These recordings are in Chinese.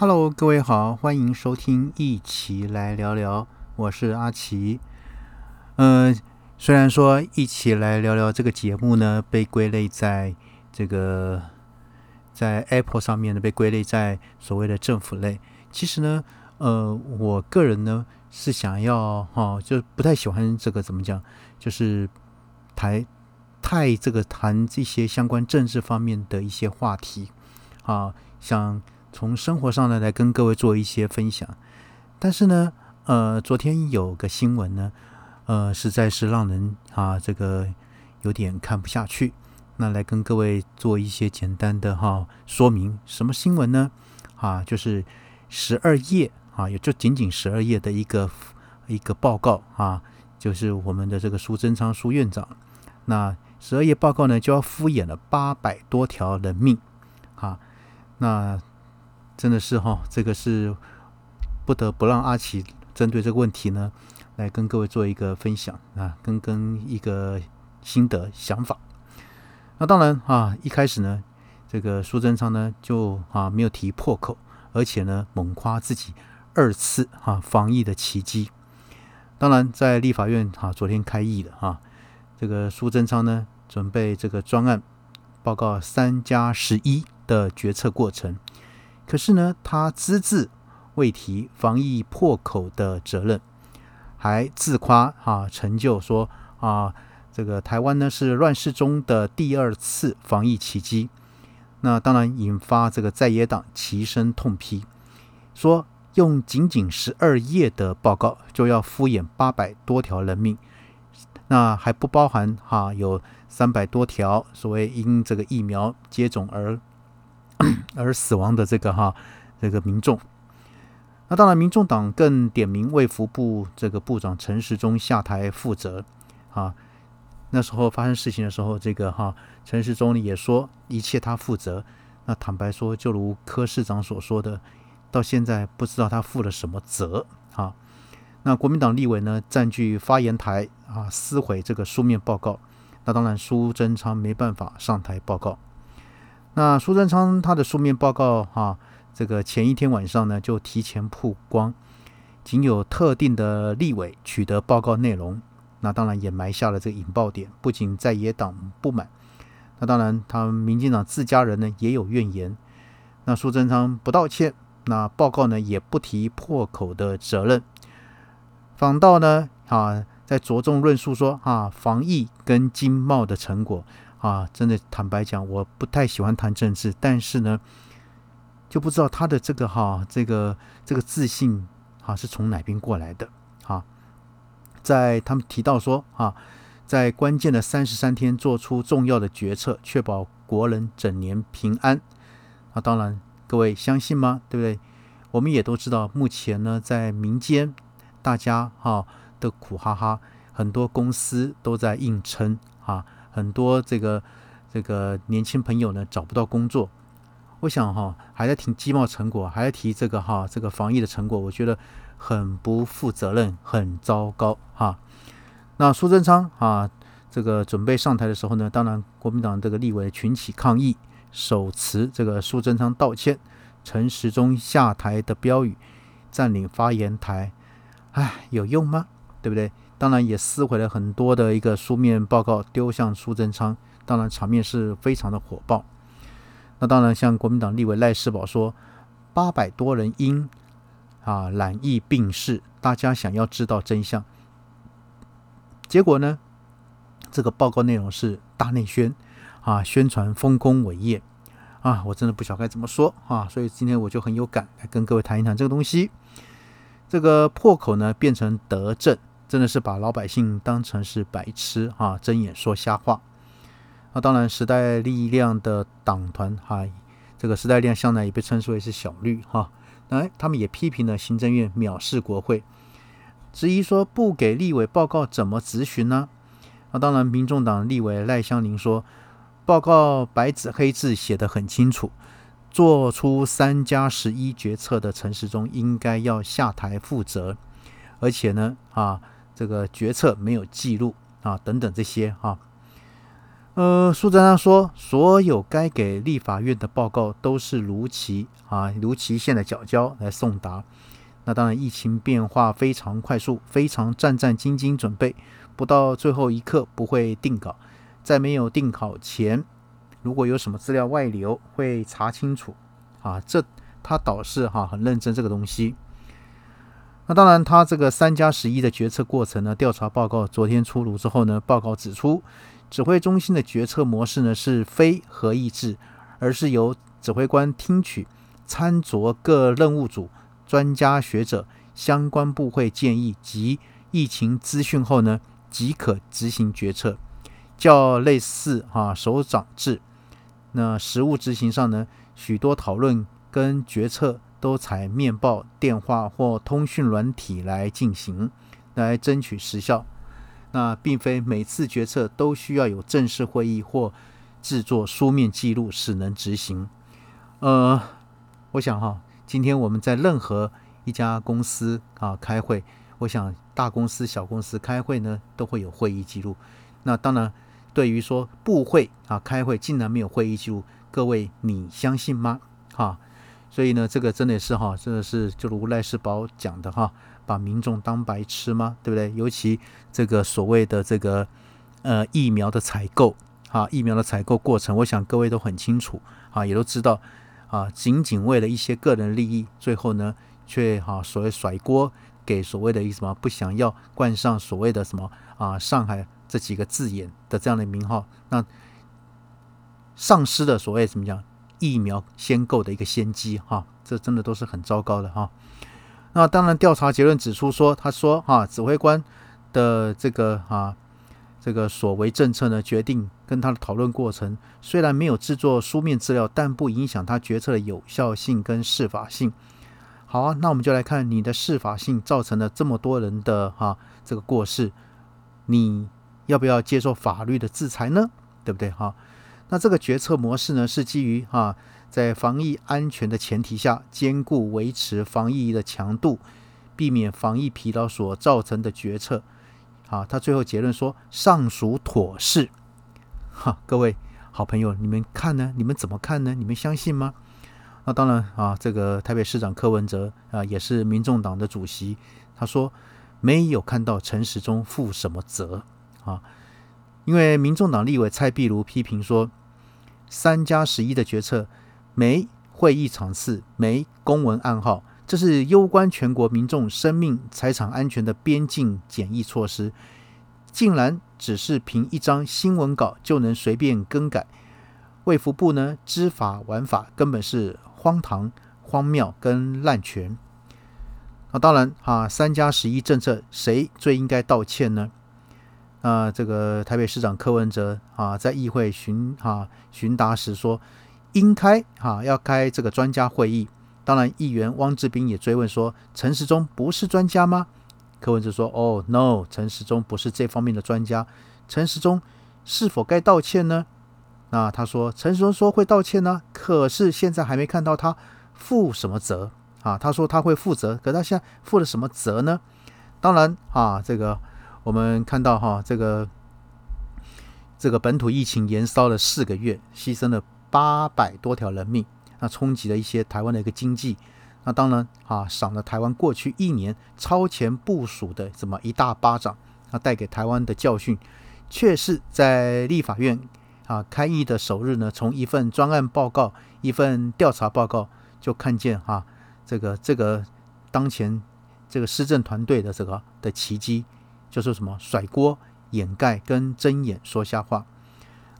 Hello，各位好，欢迎收听一起来聊聊，我是阿奇。嗯，虽然说一起来聊聊这个节目呢，被归类在这个在 Apple 上面呢，被归类在所谓的政府类。其实呢，呃，我个人呢是想要哈，就不太喜欢这个怎么讲，就是台太这个谈这些相关政治方面的一些话题啊，像。从生活上呢来跟各位做一些分享，但是呢，呃，昨天有个新闻呢，呃，实在是让人啊这个有点看不下去。那来跟各位做一些简单的哈说明，什么新闻呢？啊，就是十二页啊，也就仅仅十二页的一个一个报告啊，就是我们的这个苏贞昌苏院长，那十二页报告呢就要敷衍了八百多条人命啊，那。真的是哈，这个是不得不让阿奇针对这个问题呢，来跟各位做一个分享啊，跟跟一个心得想法。那当然啊，一开始呢，这个苏贞昌呢就啊没有提破口，而且呢猛夸自己二次啊防疫的奇迹。当然，在立法院哈昨天开议的啊，这个苏贞昌呢准备这个专案报告三加十一的决策过程。可是呢，他只字未提防疫破口的责任，还自夸啊成就，说啊这个台湾呢是乱世中的第二次防疫奇迹。那当然引发这个在野党齐声痛批，说用仅仅十二页的报告就要敷衍八百多条人命，那还不包含哈有三百多条所谓因这个疫苗接种而。而死亡的这个哈，这个民众，那当然，民众党更点名卫福部这个部长陈时中下台负责啊。那时候发生事情的时候，这个哈陈时中也说一切他负责。那坦白说，就如柯市长所说的，到现在不知道他负了什么责啊。那国民党立委呢占据发言台啊，撕毁这个书面报告。那当然，苏贞昌没办法上台报告。那苏贞昌他的书面报告哈，这个前一天晚上呢就提前曝光，仅有特定的立委取得报告内容，那当然也埋下了这个引爆点。不仅在野党不满，那当然他民进党自家人呢也有怨言。那苏贞昌不道歉，那报告呢也不提破口的责任，反倒呢啊在着重论述说啊防疫跟经贸的成果。啊，真的坦白讲，我不太喜欢谈政治，但是呢，就不知道他的这个哈，这个这个自信哈是从哪边过来的啊。在他们提到说啊，在关键的三十三天做出重要的决策，确保国人整年平安。啊，当然各位相信吗？对不对？我们也都知道，目前呢，在民间大家哈的苦哈哈，很多公司都在硬撑啊。很多这个这个年轻朋友呢找不到工作，我想哈还在提积贸成果，还在提这个哈这个防疫的成果，我觉得很不负责任，很糟糕哈。那苏贞昌啊，这个准备上台的时候呢，当然国民党这个立委群起抗议，手持这个苏贞昌道歉、陈时中下台的标语，占领发言台，唉，有用吗？对不对？当然也撕毁了很多的一个书面报告，丢向苏贞昌。当然场面是非常的火爆。那当然，像国民党立委赖世宝说，八百多人因啊染疫病逝，大家想要知道真相。结果呢，这个报告内容是大内宣啊，宣传丰功伟业啊，我真的不晓该怎么说啊。所以今天我就很有感，来跟各位谈一谈这个东西。这个破口呢，变成德政。真的是把老百姓当成是白痴哈，睁眼说瞎话。那当然，时代力量的党团哈，这个时代力量向来也被称之为是小绿哈。来，他们也批评了行政院藐视国会，质疑说不给立委报告怎么咨询呢？那当然，民众党立委赖香林说，报告白纸黑字写得很清楚，做出三加十一决策的陈时中应该要下台负责，而且呢啊。这个决策没有记录啊，等等这些哈，呃，苏贞昌说，所有该给立法院的报告都是如期啊，如期限的缴交来送达。那当然，疫情变化非常快速，非常战战兢兢准备，不到最后一刻不会定稿，在没有定稿前，如果有什么资料外流，会查清楚啊。这他倒是哈很认真这个东西。那当然，他这个三加十一的决策过程呢，调查报告昨天出炉之后呢，报告指出。指挥中心的决策模式呢是非合议制，而是由指挥官听取参酌各任务组、专家学者、相关部会建议及疫情资讯后呢，即可执行决策，较类似哈首长制。那实务执行上呢，许多讨论跟决策都采面报、电话或通讯软体来进行，来争取时效。那并非每次决策都需要有正式会议或制作书面记录使能执行。呃，我想哈，今天我们在任何一家公司啊开会，我想大公司、小公司开会呢都会有会议记录。那当然，对于说部会啊开会竟然没有会议记录，各位你相信吗？哈，所以呢，这个真的是哈，真的是就如赖世宝讲的哈。把民众当白痴吗？对不对？尤其这个所谓的这个呃疫苗的采购啊，疫苗的采购过程，我想各位都很清楚啊，也都知道啊，仅仅为了一些个人利益，最后呢却哈所谓甩锅给所谓的一什么不想要冠上所谓的什么啊上海这几个字眼的这样的名号，那丧失的所谓怎么讲疫苗先购的一个先机哈，这真的都是很糟糕的哈。那当然，调查结论指出说，他说哈，指挥官的这个啊，这个所为政策呢，决定跟他的讨论过程，虽然没有制作书面资料，但不影响他决策的有效性跟适法性。好啊，那我们就来看你的适法性造成了这么多人的哈这个过失，你要不要接受法律的制裁呢？对不对哈？那这个决策模式呢，是基于哈。在防疫安全的前提下，兼顾维持防疫的强度，避免防疫疲劳所造成的决策。啊，他最后结论说，尚属妥适。哈，各位好朋友，你们看呢？你们怎么看呢？你们相信吗？那当然啊，这个台北市长柯文哲啊，也是民众党的主席，他说没有看到陈时中负什么责啊，因为民众党立委蔡壁如批评说，三加十一的决策。没会议场次，没公文暗号，这是攸关全国民众生命财产安全的边境检疫措施，竟然只是凭一张新闻稿就能随便更改？卫福部呢知法玩法，根本是荒唐、荒谬跟滥权。那当然啊，三加十一政策谁最应该道歉呢？啊，这个台北市长柯文哲啊，在议会询啊询答时说。应开哈，要开这个专家会议。当然，议员汪志斌也追问说：“陈时中不是专家吗？”柯文哲说：“哦，no，陈时中不是这方面的专家。陈时中是否该道歉呢？”那他说：“陈时中说会道歉呢，可是现在还没看到他负什么责啊。他说他会负责，可他现在负了什么责呢？当然啊，这个我们看到哈，这个这个本土疫情延烧了四个月，牺牲了。”八百多条人命，那冲击了一些台湾的一个经济，那当然啊，赏了台湾过去一年超前部署的这么一大巴掌，那带给台湾的教训，却是在立法院啊开议的首日呢，从一份专案报告、一份调查报告就看见哈，这个这个当前这个施政团队的这个的奇迹，就是什么甩锅、掩盖跟睁眼说瞎话。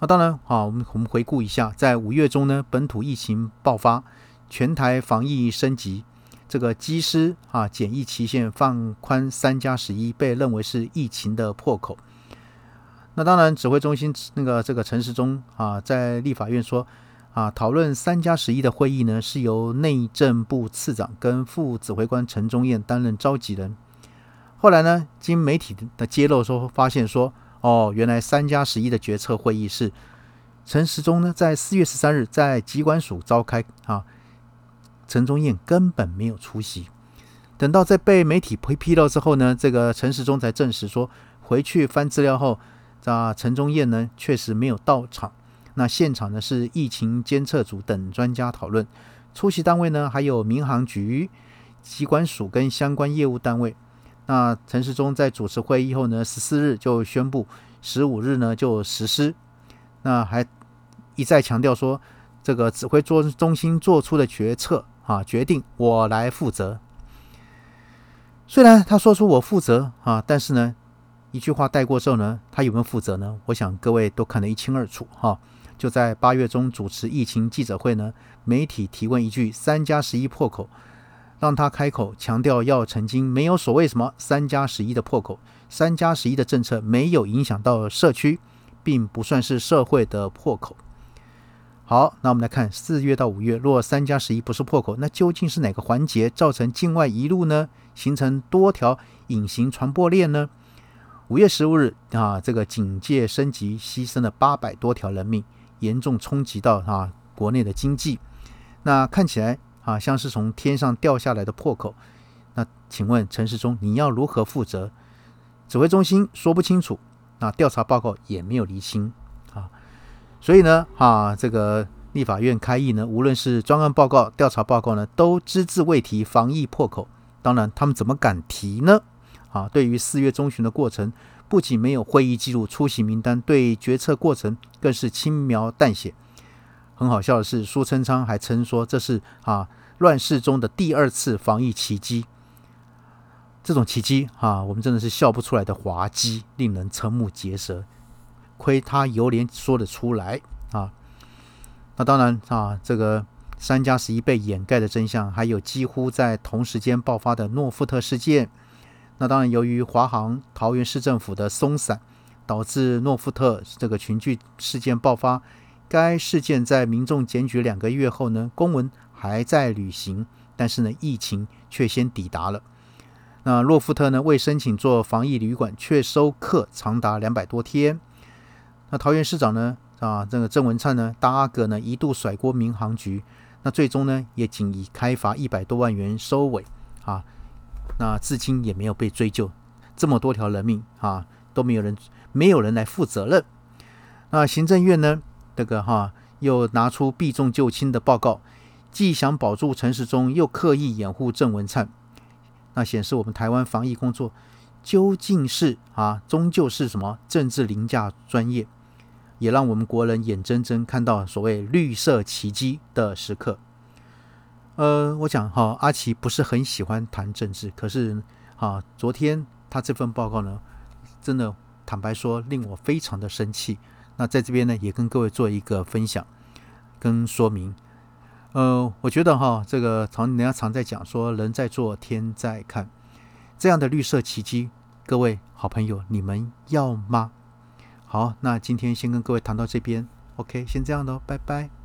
那当然，啊，我们我们回顾一下，在五月中呢，本土疫情爆发，全台防疫升级，这个机师啊检疫期限放宽三加十一，被认为是疫情的破口。那当然，指挥中心那个这个陈时中啊，在立法院说啊，讨论三加十一的会议呢，是由内政部次长跟副指挥官陈忠燕担任召集人。后来呢，经媒体的揭露说，发现说。哦，原来三加十一的决策会议是陈时中呢，在四月十三日在机关署召开啊，陈忠燕根本没有出席。等到在被媒体批披露之后呢，这个陈时中才证实说，回去翻资料后，啊，陈忠燕呢确实没有到场。那现场呢是疫情监测组等专家讨论，出席单位呢还有民航局、机关署跟相关业务单位。那陈时中在主持会议后呢，十四日就宣布，十五日呢就实施。那还一再强调说，这个指挥中中心做出的决策啊决定，我来负责。虽然他说出我负责啊，但是呢，一句话带过之后呢，他有没有负责呢？我想各位都看得一清二楚哈。就在八月中主持疫情记者会呢，媒体提问一句“三加十一破口”，让他开口强调要澄清，没有所谓什么“三加十一”的破口，“三加十一”的政策没有影响到社区，并不算是社会的破口。好，那我们来看四月到五月，若“三加十一”不是破口，那究竟是哪个环节造成境外一路呢？形成多条隐形传播链呢？五月十五日啊，这个警戒升级，牺牲了八百多条人命。严重冲击到啊国内的经济，那看起来啊像是从天上掉下来的破口。那请问陈时中，你要如何负责？指挥中心说不清楚，那调查报告也没有厘清啊。所以呢啊，这个立法院开议呢，无论是专案报告、调查报告呢，都只字未提防疫破口。当然，他们怎么敢提呢？啊，对于四月中旬的过程。不仅没有会议记录、出席名单，对决策过程更是轻描淡写。很好笑的是，苏贞昌还称说这是啊乱世中的第二次防疫奇迹。这种奇迹啊，我们真的是笑不出来的滑稽，令人瞠目结舌。亏他有脸说得出来啊！那当然啊，这个三加十一被掩盖的真相，还有几乎在同时间爆发的诺富特事件。那当然，由于华航桃园市政府的松散，导致诺富特这个群聚事件爆发。该事件在民众检举两个月后呢，公文还在履行，但是呢，疫情却先抵达了。那洛夫特呢，未申请做防疫旅馆，却收客长达两百多天。那桃园市长呢，啊，这个郑文灿呢，大阿哥呢，一度甩锅民航局，那最终呢，也仅以开罚一百多万元收尾啊。那至今也没有被追究，这么多条人命啊，都没有人没有人来负责任。那行政院呢，这个哈又拿出避重就轻的报告，既想保住陈时中，又刻意掩护郑文灿。那显示我们台湾防疫工作究竟是啊，终究是什么政治凌驾专业，也让我们国人眼睁睁看到所谓绿色奇迹的时刻。呃，我讲哈，阿奇不是很喜欢谈政治，可是哈，昨天他这份报告呢，真的坦白说令我非常的生气。那在这边呢，也跟各位做一个分享跟说明。呃，我觉得哈，这个常人家常在讲说，人在做天在看，这样的绿色奇迹，各位好朋友，你们要吗？好，那今天先跟各位谈到这边，OK，先这样咯，拜拜。